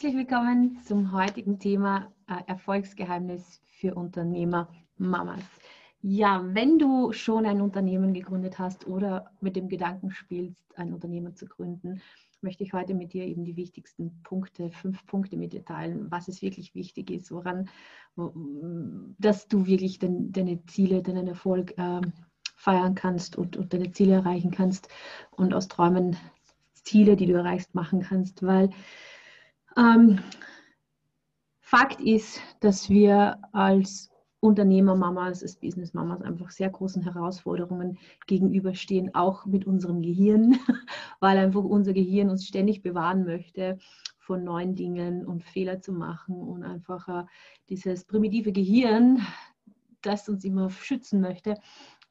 Herzlich willkommen zum heutigen Thema äh, Erfolgsgeheimnis für Unternehmer Mamas. Ja, wenn du schon ein Unternehmen gegründet hast oder mit dem Gedanken spielst, ein Unternehmen zu gründen, möchte ich heute mit dir eben die wichtigsten Punkte, fünf Punkte mit dir teilen, was es wirklich wichtig ist, woran, dass du wirklich den, deine Ziele, deinen Erfolg äh, feiern kannst und, und deine Ziele erreichen kannst und aus Träumen Ziele, die du erreichst, machen kannst, weil ähm, Fakt ist, dass wir als Unternehmermamas, als Businessmamas einfach sehr großen Herausforderungen gegenüberstehen, auch mit unserem Gehirn, weil einfach unser Gehirn uns ständig bewahren möchte von neuen Dingen und Fehler zu machen und einfach äh, dieses primitive Gehirn, das uns immer schützen möchte,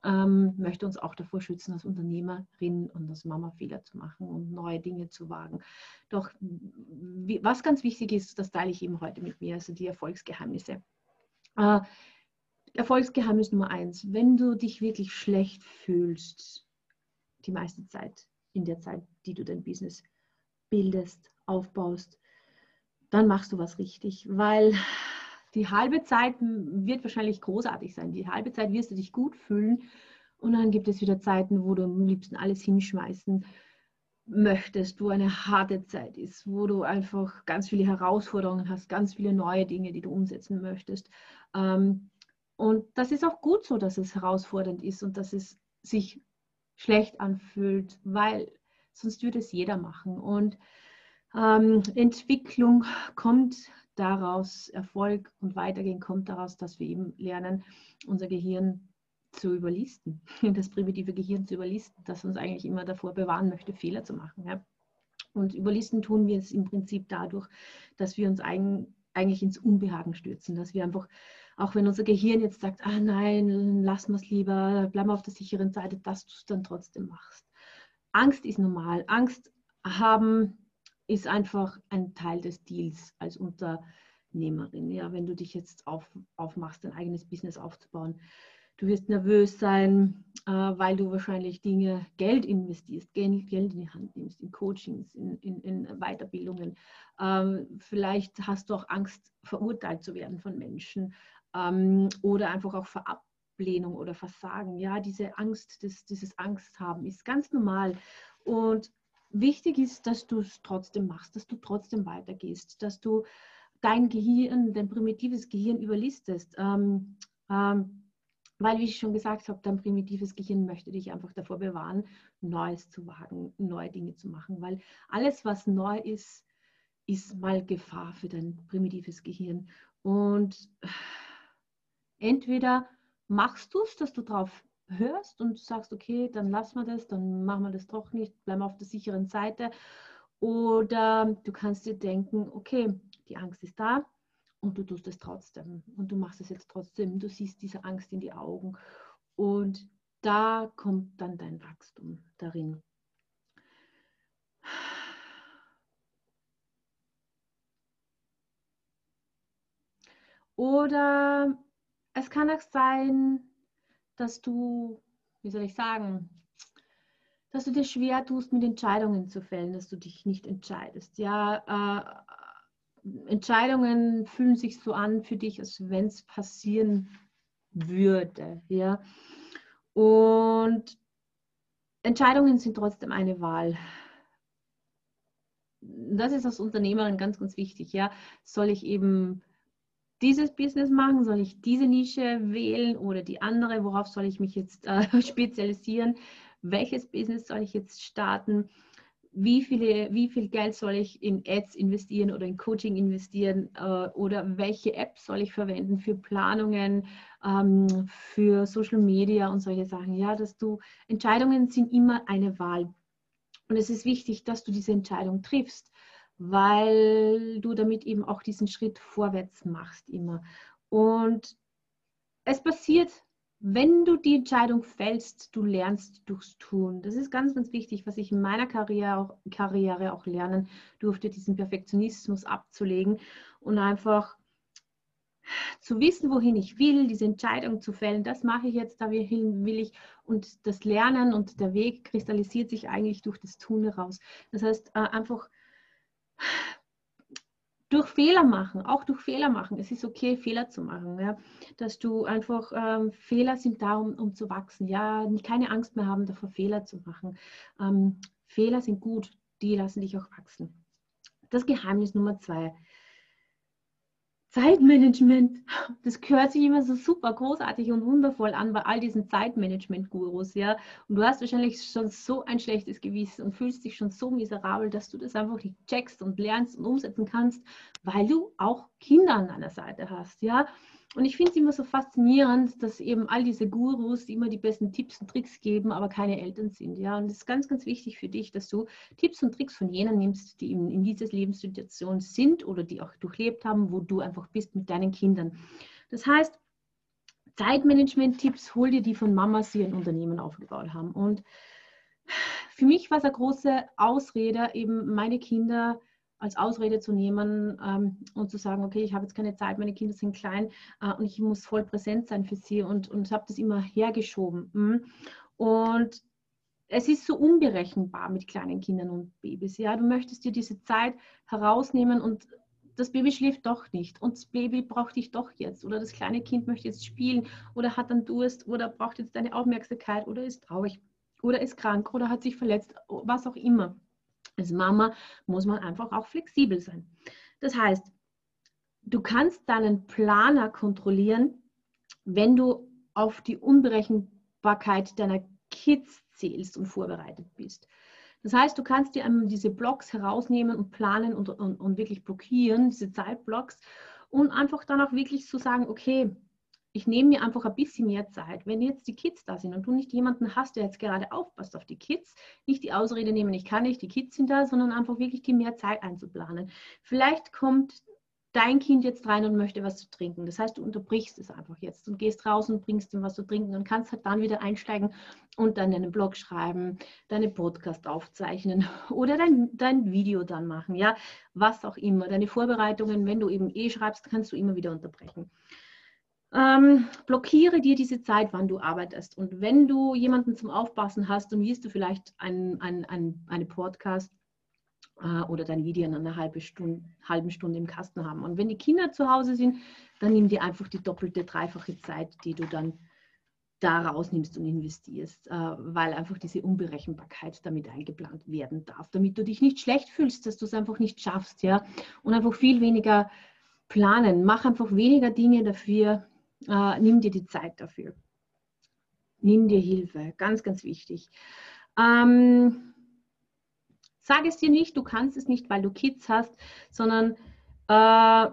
ähm, möchte uns auch davor schützen, als Unternehmerin und als Mama Fehler zu machen und neue Dinge zu wagen. Doch wie, was ganz wichtig ist, das teile ich eben heute mit mir, also die Erfolgsgeheimnisse. Äh, Erfolgsgeheimnis Nummer eins, wenn du dich wirklich schlecht fühlst, die meiste Zeit, in der Zeit, die du dein Business bildest, aufbaust, dann machst du was richtig, weil die halbe Zeit wird wahrscheinlich großartig sein. Die halbe Zeit wirst du dich gut fühlen und dann gibt es wieder Zeiten, wo du am liebsten alles hinschmeißen möchtest, wo eine harte Zeit ist, wo du einfach ganz viele Herausforderungen hast, ganz viele neue Dinge, die du umsetzen möchtest. Ähm, und das ist auch gut so, dass es herausfordernd ist und dass es sich schlecht anfühlt, weil sonst würde es jeder machen. Und ähm, Entwicklung kommt daraus, Erfolg und Weitergehen kommt daraus, dass wir eben lernen, unser Gehirn zu überlisten, das primitive Gehirn zu überlisten, das uns eigentlich immer davor bewahren möchte, Fehler zu machen. Ja. Und überlisten tun wir es im Prinzip dadurch, dass wir uns eigentlich ins Unbehagen stürzen, dass wir einfach auch wenn unser Gehirn jetzt sagt, ah nein, lassen wir es lieber, bleiben wir auf der sicheren Seite, dass du es dann trotzdem machst. Angst ist normal. Angst haben ist einfach ein Teil des Deals als Unternehmerin. Ja, wenn du dich jetzt auf, aufmachst, ein eigenes Business aufzubauen. Du wirst nervös sein, äh, weil du wahrscheinlich Dinge, Geld investierst, Geld, Geld in die Hand nimmst, in Coachings, in, in, in Weiterbildungen. Ähm, vielleicht hast du auch Angst, verurteilt zu werden von Menschen ähm, oder einfach auch für Ablehnung oder Versagen. Ja, diese Angst, das, dieses Angst haben ist ganz normal. Und wichtig ist, dass du es trotzdem machst, dass du trotzdem weitergehst, dass du dein Gehirn, dein primitives Gehirn überlistest. Ähm, ähm, weil, wie ich schon gesagt habe, dein primitives Gehirn möchte dich einfach davor bewahren, Neues zu wagen, neue Dinge zu machen. Weil alles, was neu ist, ist mal Gefahr für dein primitives Gehirn. Und entweder machst du es, dass du drauf hörst und sagst, okay, dann lassen wir das, dann machen wir das doch nicht, bleiben auf der sicheren Seite. Oder du kannst dir denken, okay, die Angst ist da und du tust es trotzdem und du machst es jetzt trotzdem. Du siehst diese Angst in die Augen und da kommt dann dein Wachstum darin. Oder es kann auch sein, dass du, wie soll ich sagen, dass du dir schwer tust, mit Entscheidungen zu fällen, dass du dich nicht entscheidest. Ja, äh, Entscheidungen fühlen sich so an für dich, als wenn es passieren würde. Ja, und Entscheidungen sind trotzdem eine Wahl. Das ist als Unternehmerin ganz, ganz wichtig. Ja, soll ich eben dieses Business machen? Soll ich diese Nische wählen oder die andere? Worauf soll ich mich jetzt äh, spezialisieren? Welches Business soll ich jetzt starten? Wie, viele, wie viel Geld soll ich in Ads investieren oder in Coaching investieren? Äh, oder welche Apps soll ich verwenden für Planungen, ähm, für Social Media und solche Sachen? Ja, dass du Entscheidungen sind immer eine Wahl. Und es ist wichtig, dass du diese Entscheidung triffst weil du damit eben auch diesen Schritt vorwärts machst immer. Und es passiert, wenn du die Entscheidung fällst, du lernst durchs Tun. Das ist ganz, ganz wichtig, was ich in meiner Karriere auch, Karriere auch lernen durfte, diesen Perfektionismus abzulegen und einfach zu wissen, wohin ich will, diese Entscheidung zu fällen, das mache ich jetzt, da will ich. Und das Lernen und der Weg kristallisiert sich eigentlich durch das Tun heraus. Das heißt, äh, einfach durch Fehler machen, auch durch Fehler machen. Es ist okay, Fehler zu machen. Ja? Dass du einfach, ähm, Fehler sind da, um, um, zu wachsen. Ja, keine Angst mehr haben, davor Fehler zu machen. Ähm, Fehler sind gut, die lassen dich auch wachsen. Das Geheimnis Nummer zwei. Zeitmanagement, das hört sich immer so super großartig und wundervoll an bei all diesen Zeitmanagement-Gurus, ja. Und du hast wahrscheinlich schon so ein schlechtes Gewissen und fühlst dich schon so miserabel, dass du das einfach nicht checkst und lernst und umsetzen kannst, weil du auch Kinder an deiner Seite hast, ja. Und ich finde es immer so faszinierend, dass eben all diese Gurus die immer die besten Tipps und Tricks geben, aber keine Eltern sind. Ja, und es ist ganz, ganz wichtig für dich, dass du Tipps und Tricks von jenen nimmst, die in, in dieser Lebenssituation sind oder die auch durchlebt haben, wo du einfach bist mit deinen Kindern. Das heißt, Zeitmanagement-Tipps, hol dir die von Mamas, die ein Unternehmen aufgebaut haben. Und für mich war es eine große Ausrede, eben meine Kinder als Ausrede zu nehmen ähm, und zu sagen, okay, ich habe jetzt keine Zeit, meine Kinder sind klein äh, und ich muss voll präsent sein für sie und, und habe das immer hergeschoben. Mhm. Und es ist so unberechenbar mit kleinen Kindern und Babys. Ja, du möchtest dir diese Zeit herausnehmen und das Baby schläft doch nicht und das Baby braucht dich doch jetzt oder das kleine Kind möchte jetzt spielen oder hat dann Durst oder braucht jetzt deine Aufmerksamkeit oder ist traurig oder ist krank oder hat sich verletzt, was auch immer. Als Mama muss man einfach auch flexibel sein. Das heißt, du kannst deinen Planer kontrollieren, wenn du auf die Unberechenbarkeit deiner Kids zählst und vorbereitet bist. Das heißt, du kannst dir diese Blocks herausnehmen und planen und, und, und wirklich blockieren, diese Zeitblocks, und einfach dann auch wirklich so sagen, okay, ich nehme mir einfach ein bisschen mehr Zeit. Wenn jetzt die Kids da sind und du nicht jemanden hast, der jetzt gerade aufpasst auf die Kids, nicht die Ausrede nehmen, ich kann nicht, die Kids sind da, sondern einfach wirklich die mehr Zeit einzuplanen. Vielleicht kommt dein Kind jetzt rein und möchte was zu trinken. Das heißt, du unterbrichst es einfach jetzt und gehst raus und bringst ihm was zu trinken und kannst halt dann wieder einsteigen und dann deinen Blog schreiben, deine Podcast aufzeichnen oder dein, dein Video dann machen, ja, was auch immer. Deine Vorbereitungen, wenn du eben eh schreibst, kannst du immer wieder unterbrechen. Ähm, blockiere dir diese Zeit, wann du arbeitest. Und wenn du jemanden zum Aufpassen hast, dann wirst du vielleicht ein, ein, ein, eine Podcast äh, oder dein Video in einer halben Stunde, halben Stunde im Kasten haben. Und wenn die Kinder zu Hause sind, dann nimm dir einfach die doppelte, dreifache Zeit, die du dann da rausnimmst und investierst, äh, weil einfach diese Unberechenbarkeit damit eingeplant werden darf, damit du dich nicht schlecht fühlst, dass du es einfach nicht schaffst, ja, und einfach viel weniger planen. Mach einfach weniger Dinge dafür, äh, nimm dir die Zeit dafür. Nimm dir Hilfe, ganz, ganz wichtig. Ähm, sag es dir nicht, du kannst es nicht, weil du Kids hast, sondern äh,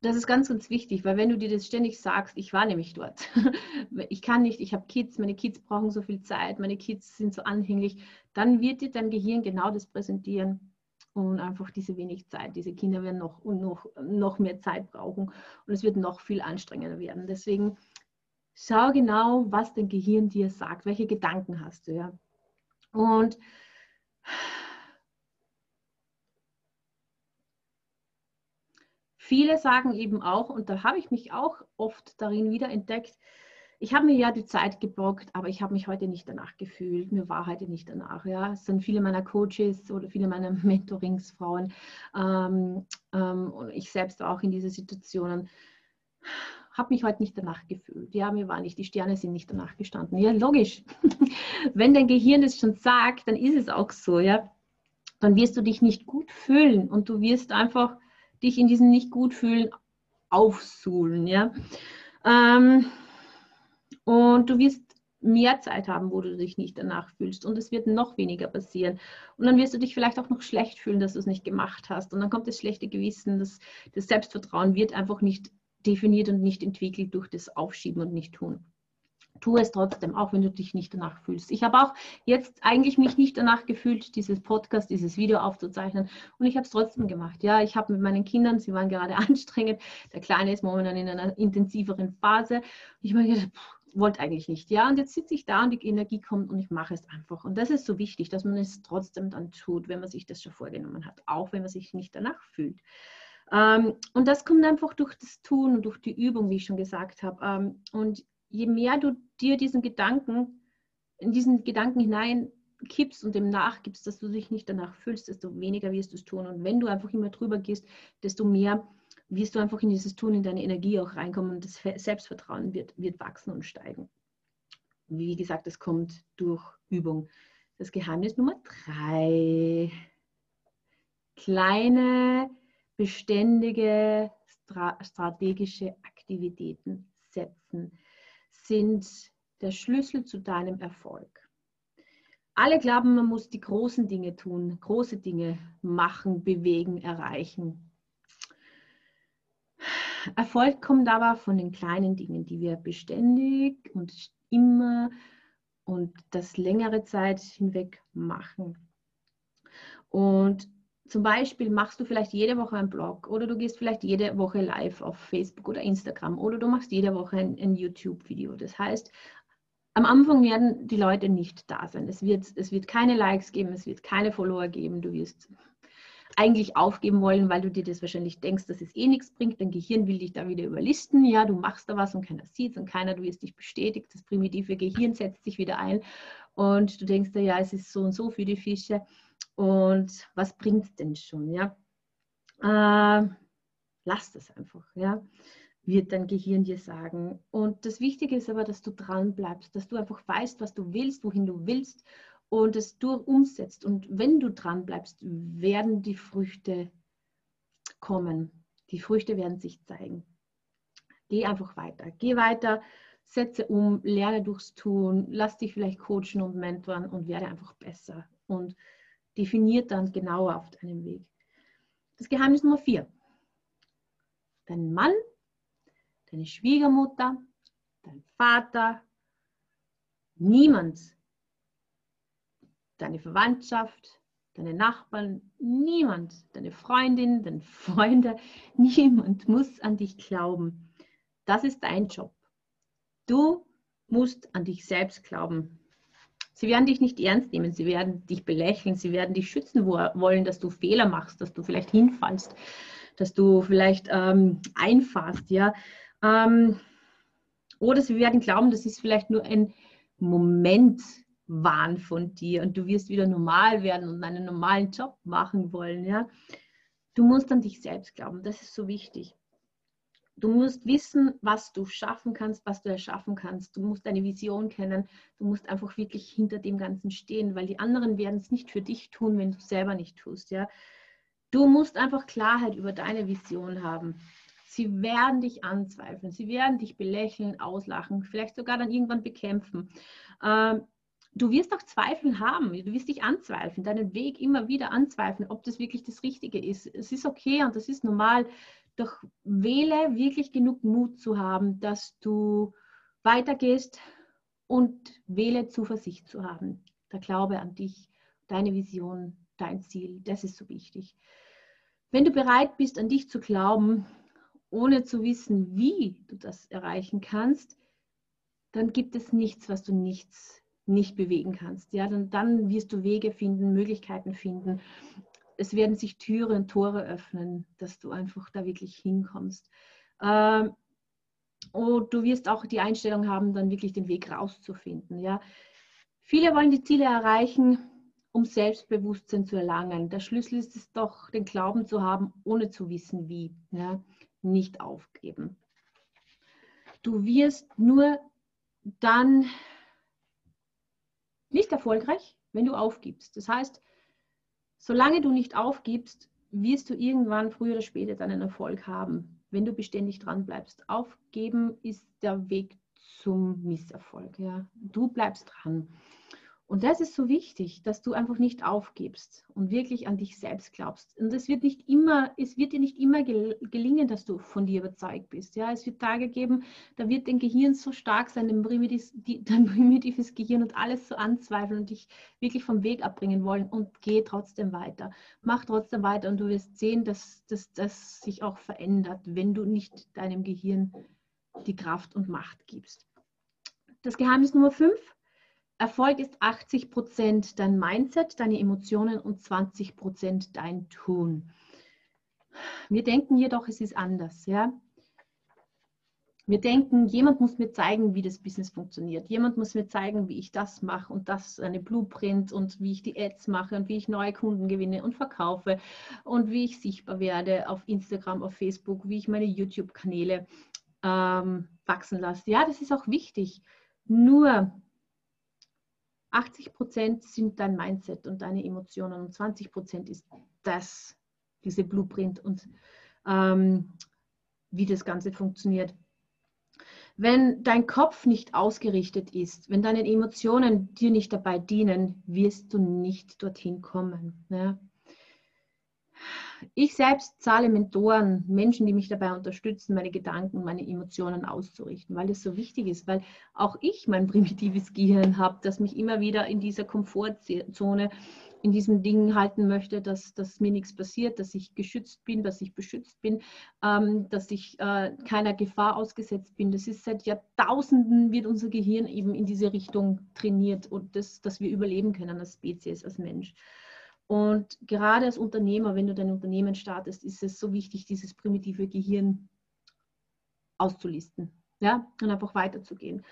das ist ganz, ganz wichtig, weil wenn du dir das ständig sagst, ich war nämlich dort, ich kann nicht, ich habe Kids, meine Kids brauchen so viel Zeit, meine Kids sind so anhänglich, dann wird dir dein Gehirn genau das präsentieren und einfach diese wenig Zeit. Diese Kinder werden noch noch, noch mehr Zeit brauchen und es wird noch viel anstrengender werden. Deswegen schau genau, was dein Gehirn dir sagt, welche Gedanken hast du. Ja? Und viele sagen eben auch, und da habe ich mich auch oft darin wiederentdeckt, ich habe mir ja die Zeit geblockt, aber ich habe mich heute nicht danach gefühlt. Mir war heute nicht danach. Ja, es sind viele meiner Coaches oder viele meiner Mentoringsfrauen ähm, ähm, und ich selbst auch in diese Situationen habe mich heute nicht danach gefühlt. Ja, mir war nicht, die Sterne sind nicht danach gestanden. Ja, logisch. Wenn dein Gehirn es schon sagt, dann ist es auch so, ja. Dann wirst du dich nicht gut fühlen und du wirst einfach dich in diesem nicht gut fühlen aufsuhlen, ja. Ähm, und du wirst mehr Zeit haben, wo du dich nicht danach fühlst und es wird noch weniger passieren. Und dann wirst du dich vielleicht auch noch schlecht fühlen, dass du es nicht gemacht hast. Und dann kommt das schlechte Gewissen, das, das Selbstvertrauen wird einfach nicht definiert und nicht entwickelt durch das Aufschieben und Nicht-Tun. Tu es trotzdem, auch wenn du dich nicht danach fühlst. Ich habe auch jetzt eigentlich mich nicht danach gefühlt, dieses Podcast, dieses Video aufzuzeichnen. Und ich habe es trotzdem gemacht. Ja, ich habe mit meinen Kindern, sie waren gerade anstrengend. Der Kleine ist momentan in einer intensiveren Phase. Ich habe mir wollte eigentlich nicht. Ja, und jetzt sitze ich da und die Energie kommt und ich mache es einfach. Und das ist so wichtig, dass man es trotzdem dann tut, wenn man sich das schon vorgenommen hat, auch wenn man sich nicht danach fühlt. Ähm, und das kommt einfach durch das Tun und durch die Übung, wie ich schon gesagt habe. Ähm, und je mehr du dir diesen Gedanken, in diesen Gedanken hinein kippst und dem nachgibst, dass du dich nicht danach fühlst, desto weniger wirst du es tun. Und wenn du einfach immer drüber gehst, desto mehr wirst du einfach in dieses Tun, in deine Energie auch reinkommen und das Selbstvertrauen wird, wird wachsen und steigen. Wie gesagt, das kommt durch Übung. Das Geheimnis Nummer drei. Kleine, beständige, strategische Aktivitäten setzen sind der Schlüssel zu deinem Erfolg. Alle glauben, man muss die großen Dinge tun, große Dinge machen, bewegen, erreichen. Erfolg kommt aber von den kleinen Dingen, die wir beständig und immer und das längere Zeit hinweg machen. Und zum Beispiel machst du vielleicht jede Woche einen Blog oder du gehst vielleicht jede Woche live auf Facebook oder Instagram oder du machst jede Woche ein, ein YouTube-Video. Das heißt, am Anfang werden die Leute nicht da sein. Es wird, es wird keine Likes geben, es wird keine Follower geben. Du wirst eigentlich aufgeben wollen, weil du dir das wahrscheinlich denkst, dass es eh nichts bringt. Dein Gehirn will dich da wieder überlisten. Ja, du machst da was und keiner sieht es und keiner, du wirst dich bestätigt. Das primitive Gehirn setzt sich wieder ein und du denkst dir, ja, es ist so und so für die Fische. Und was bringt es denn schon? Ja, äh, lass das einfach. Ja wird dein Gehirn dir sagen. Und das Wichtige ist aber, dass du dran bleibst, dass du einfach weißt, was du willst, wohin du willst und es du umsetzt. Und wenn du dran bleibst, werden die Früchte kommen. Die Früchte werden sich zeigen. Geh einfach weiter. Geh weiter, setze um, lerne durchs Tun, lass dich vielleicht coachen und mentoren und werde einfach besser und definiert dann genauer auf deinem Weg. Das Geheimnis Nummer vier. Dein Mann deine Schwiegermutter, dein Vater, niemand, deine Verwandtschaft, deine Nachbarn, niemand, deine Freundin, deine Freunde, niemand muss an dich glauben. Das ist dein Job. Du musst an dich selbst glauben. Sie werden dich nicht ernst nehmen, sie werden dich belächeln, sie werden dich schützen wollen, dass du Fehler machst, dass du vielleicht hinfallst, dass du vielleicht ähm, einfahrst, ja. Ähm, oder sie werden glauben, das ist vielleicht nur ein Momentwahn von dir und du wirst wieder normal werden und einen normalen Job machen wollen. Ja? Du musst an dich selbst glauben, das ist so wichtig. Du musst wissen, was du schaffen kannst, was du erschaffen kannst. Du musst deine Vision kennen. Du musst einfach wirklich hinter dem Ganzen stehen, weil die anderen werden es nicht für dich tun, wenn du es selber nicht tust. Ja? Du musst einfach Klarheit über deine Vision haben. Sie werden dich anzweifeln, sie werden dich belächeln, auslachen, vielleicht sogar dann irgendwann bekämpfen. Ähm, du wirst auch Zweifel haben, du wirst dich anzweifeln, deinen Weg immer wieder anzweifeln, ob das wirklich das Richtige ist. Es ist okay und das ist normal, doch wähle wirklich genug Mut zu haben, dass du weitergehst und wähle Zuversicht zu haben. Der Glaube an dich, deine Vision, dein Ziel, das ist so wichtig. Wenn du bereit bist, an dich zu glauben, ohne zu wissen, wie du das erreichen kannst, dann gibt es nichts, was du nichts nicht bewegen kannst. Ja, dann, dann wirst du Wege finden, Möglichkeiten finden. Es werden sich Türen und Tore öffnen, dass du einfach da wirklich hinkommst. Ähm, und du wirst auch die Einstellung haben, dann wirklich den Weg rauszufinden. Ja. Viele wollen die Ziele erreichen, um Selbstbewusstsein zu erlangen. Der Schlüssel ist es doch, den Glauben zu haben, ohne zu wissen, wie. Ja nicht aufgeben. Du wirst nur dann nicht erfolgreich, wenn du aufgibst. Das heißt, solange du nicht aufgibst, wirst du irgendwann früher oder später deinen Erfolg haben, wenn du beständig dran bleibst. Aufgeben ist der Weg zum Misserfolg. Ja. Du bleibst dran. Und das ist so wichtig, dass du einfach nicht aufgibst und wirklich an dich selbst glaubst. Und es wird nicht immer, es wird dir nicht immer gelingen, dass du von dir überzeugt bist. Ja, es wird Tage geben, da wird dein Gehirn so stark sein, dein primitives, dein primitives Gehirn und alles so anzweifeln und dich wirklich vom Weg abbringen wollen. Und geh trotzdem weiter. Mach trotzdem weiter und du wirst sehen, dass das sich auch verändert, wenn du nicht deinem Gehirn die Kraft und Macht gibst. Das Geheimnis Nummer 5 Erfolg ist 80 Prozent dein Mindset, deine Emotionen und 20 Prozent dein Tun. Wir denken jedoch, es ist anders. Ja? Wir denken, jemand muss mir zeigen, wie das Business funktioniert. Jemand muss mir zeigen, wie ich das mache und das eine Blueprint und wie ich die Ads mache und wie ich neue Kunden gewinne und verkaufe und wie ich sichtbar werde auf Instagram, auf Facebook, wie ich meine YouTube-Kanäle ähm, wachsen lasse. Ja, das ist auch wichtig. Nur 80 Prozent sind dein Mindset und deine Emotionen und 20 Prozent ist das, diese Blueprint und ähm, wie das Ganze funktioniert. Wenn dein Kopf nicht ausgerichtet ist, wenn deine Emotionen dir nicht dabei dienen, wirst du nicht dorthin kommen. Ne? Ich selbst zahle Mentoren, Menschen, die mich dabei unterstützen, meine Gedanken, meine Emotionen auszurichten, weil das so wichtig ist, weil auch ich mein primitives Gehirn habe, das mich immer wieder in dieser Komfortzone in diesen Dingen halten möchte, dass, dass mir nichts passiert, dass ich geschützt bin, dass ich beschützt bin, ähm, dass ich äh, keiner Gefahr ausgesetzt bin. Das ist seit Jahrtausenden wird unser Gehirn eben in diese Richtung trainiert und das, dass wir überleben können als Spezies, als Mensch. Und gerade als Unternehmer, wenn du dein Unternehmen startest, ist es so wichtig, dieses primitive Gehirn auszulisten ja? und einfach weiterzugehen.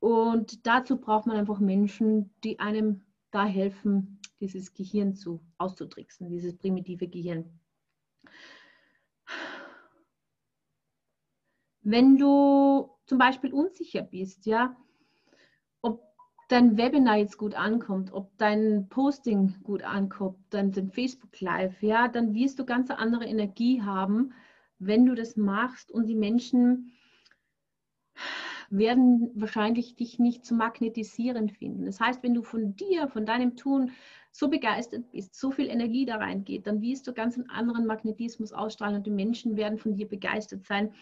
Und dazu braucht man einfach Menschen, die einem da helfen, dieses Gehirn zu auszutricksen, dieses primitive Gehirn. Wenn du zum Beispiel unsicher bist, ja, dein Webinar jetzt gut ankommt, ob dein Posting gut ankommt, dein, dein Facebook Live, ja, dann wirst du ganz andere Energie haben, wenn du das machst und die Menschen werden wahrscheinlich dich nicht zu magnetisieren finden. Das heißt, wenn du von dir, von deinem Tun so begeistert bist, so viel Energie da reingeht, dann wirst du ganz einen anderen Magnetismus ausstrahlen und die Menschen werden von dir begeistert sein.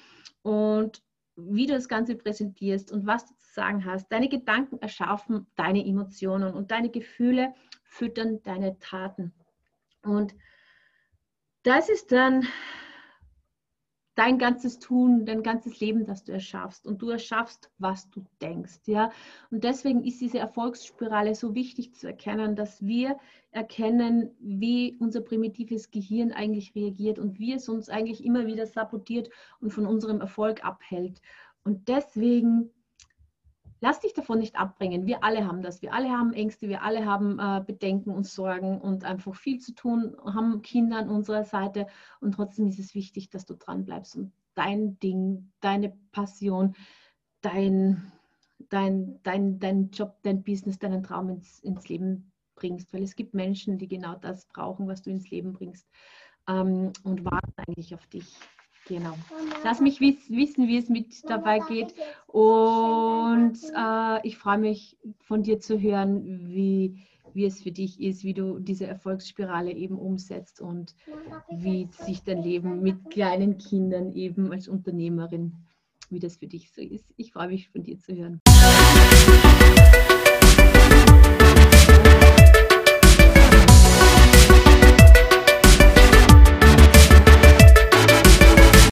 Und wie du das Ganze präsentierst und was du zu sagen hast, deine Gedanken erschaffen deine Emotionen und deine Gefühle füttern deine Taten. Und das ist dann dein ganzes Tun, dein ganzes Leben, das du erschaffst. Und du erschaffst, was du denkst. Ja? Und deswegen ist diese Erfolgsspirale so wichtig zu erkennen, dass wir erkennen, wie unser primitives Gehirn eigentlich reagiert und wie es uns eigentlich immer wieder sabotiert und von unserem Erfolg abhält. Und deswegen lass dich davon nicht abbringen. Wir alle haben das. Wir alle haben Ängste, wir alle haben äh, Bedenken und Sorgen und einfach viel zu tun, haben Kinder an unserer Seite und trotzdem ist es wichtig, dass du dran bleibst und dein Ding, deine Passion, dein, dein, dein, dein Job, dein Business, deinen Traum ins, ins Leben bringst, weil es gibt Menschen, die genau das brauchen, was du ins Leben bringst ähm, und warten eigentlich auf dich. Genau. Lass mich wiss, wissen, wie es mit dabei geht. Und äh, ich freue mich von dir zu hören, wie, wie es für dich ist, wie du diese Erfolgsspirale eben umsetzt und wie sich dein Leben mit kleinen Kindern eben als Unternehmerin, wie das für dich so ist. Ich freue mich von dir zu hören.